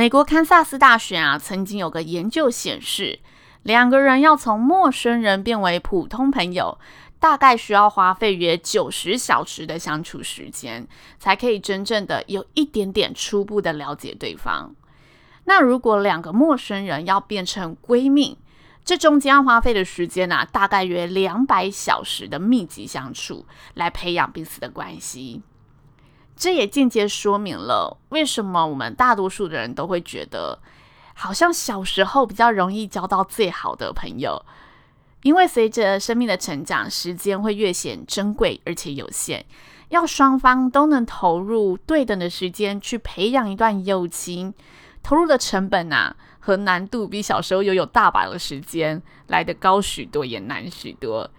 美国堪萨斯大学啊，曾经有个研究显示，两个人要从陌生人变为普通朋友，大概需要花费约九十小时的相处时间，才可以真正的有一点点初步的了解对方。那如果两个陌生人要变成闺蜜，这中间要花费的时间啊，大概约两百小时的密集相处，来培养彼此的关系。这也间接说明了为什么我们大多数的人都会觉得，好像小时候比较容易交到最好的朋友，因为随着生命的成长，时间会越显珍贵而且有限，要双方都能投入对等的时间去培养一段友情，投入的成本啊和难度比小时候拥有大把的时间来得高许多，也难许多。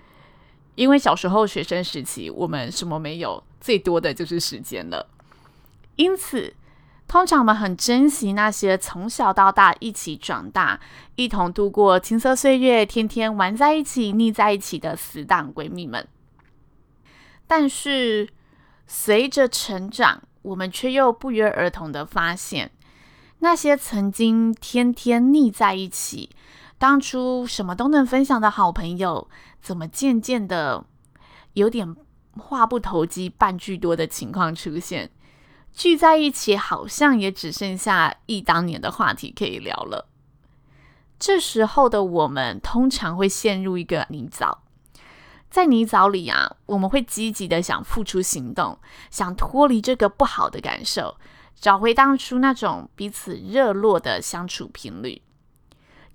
因为小时候学生时期，我们什么没有，最多的就是时间了。因此，通常我们很珍惜那些从小到大一起长大、一同度过青涩岁月、天天玩在一起、腻在一起的死党闺蜜们。但是，随着成长，我们却又不约而同的发现，那些曾经天天腻在一起。当初什么都能分享的好朋友，怎么渐渐的有点话不投机半句多的情况出现？聚在一起，好像也只剩下忆当年的话题可以聊了。这时候的我们，通常会陷入一个泥沼，在泥沼里啊，我们会积极的想付出行动，想脱离这个不好的感受，找回当初那种彼此热络的相处频率。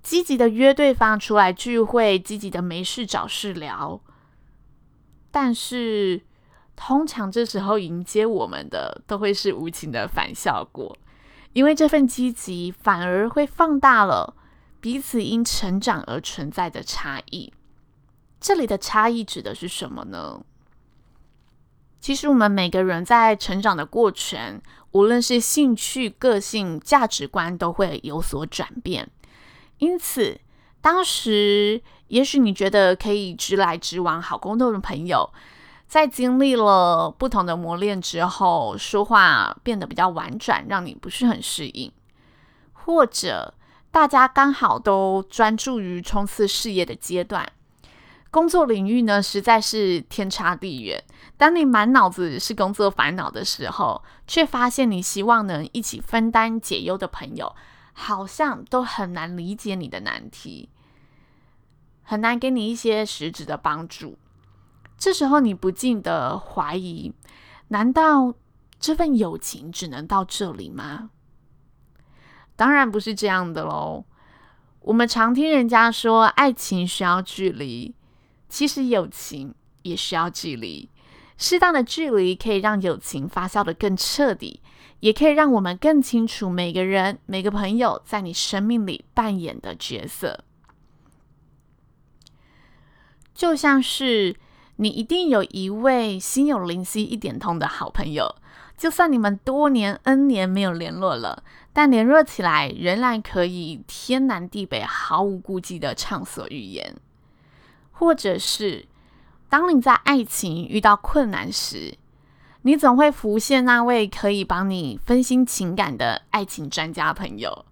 积极的约对方出来聚会，积极的没事找事聊，但是通常这时候迎接我们的都会是无情的反效果，因为这份积极反而会放大了彼此因成长而存在的差异。这里的差异指的是什么呢？其实我们每个人在成长的过程，无论是兴趣、个性、价值观，都会有所转变。因此，当时也许你觉得可以直来直往、好沟通的朋友，在经历了不同的磨练之后，说话变得比较婉转，让你不是很适应；或者大家刚好都专注于冲刺事业的阶段，工作领域呢实在是天差地远。当你满脑子是工作烦恼的时候，却发现你希望能一起分担解忧的朋友。好像都很难理解你的难题，很难给你一些实质的帮助。这时候你不禁的怀疑：难道这份友情只能到这里吗？当然不是这样的喽。我们常听人家说，爱情需要距离，其实友情也需要距离。适当的距离可以让友情发酵的更彻底，也可以让我们更清楚每个人、每个朋友在你生命里扮演的角色。就像是你一定有一位心有灵犀一点通的好朋友，就算你们多年 N 年没有联络了，但联络起来仍然可以天南地北毫无顾忌的畅所欲言，或者是。当你在爱情遇到困难时，你总会浮现那位可以帮你分析情感的爱情专家朋友；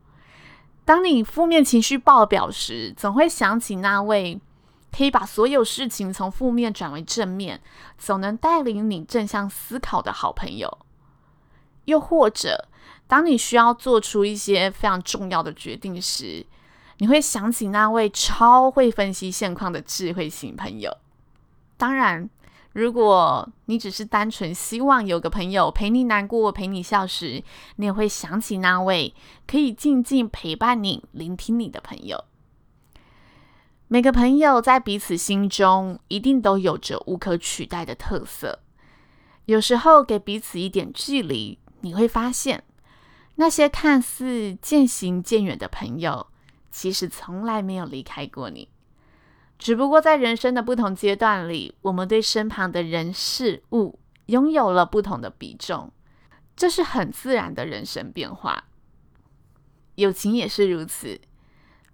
当你负面情绪爆表时，总会想起那位可以把所有事情从负面转为正面，总能带领你正向思考的好朋友。又或者，当你需要做出一些非常重要的决定时，你会想起那位超会分析现况的智慧型朋友。当然，如果你只是单纯希望有个朋友陪你难过、陪你笑时，你也会想起那位可以静静陪伴你、聆听你的朋友。每个朋友在彼此心中一定都有着无可取代的特色。有时候给彼此一点距离，你会发现，那些看似渐行渐远的朋友，其实从来没有离开过你。只不过在人生的不同阶段里，我们对身旁的人事物拥有了不同的比重，这是很自然的人生变化。友情也是如此。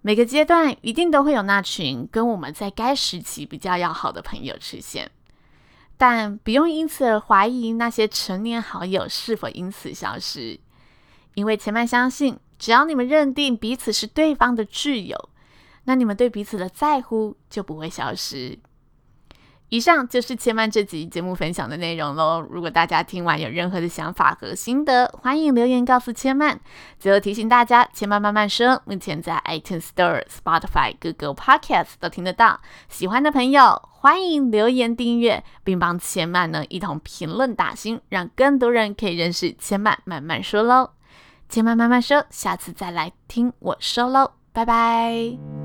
每个阶段一定都会有那群跟我们在该时期比较要好的朋友出现，但不用因此而怀疑那些成年好友是否因此消失，因为千嫚相信，只要你们认定彼此是对方的挚友，那你们对彼此的在乎就不会消失。以上就是千嫚这集节目分享的内容喽。如果大家听完有任何的想法和心得，欢迎留言告诉千嫚。最后提醒大家，千嫚慢慢说，目前在 iTunes Store、Spotify、Google Podcasts 都听得到。喜欢的朋友欢迎留言订阅，并帮千嫚呢一同评论打星，让更多人可以认识千嫚慢慢说喽。千嫚慢慢说，下次再来听我说喽，拜拜。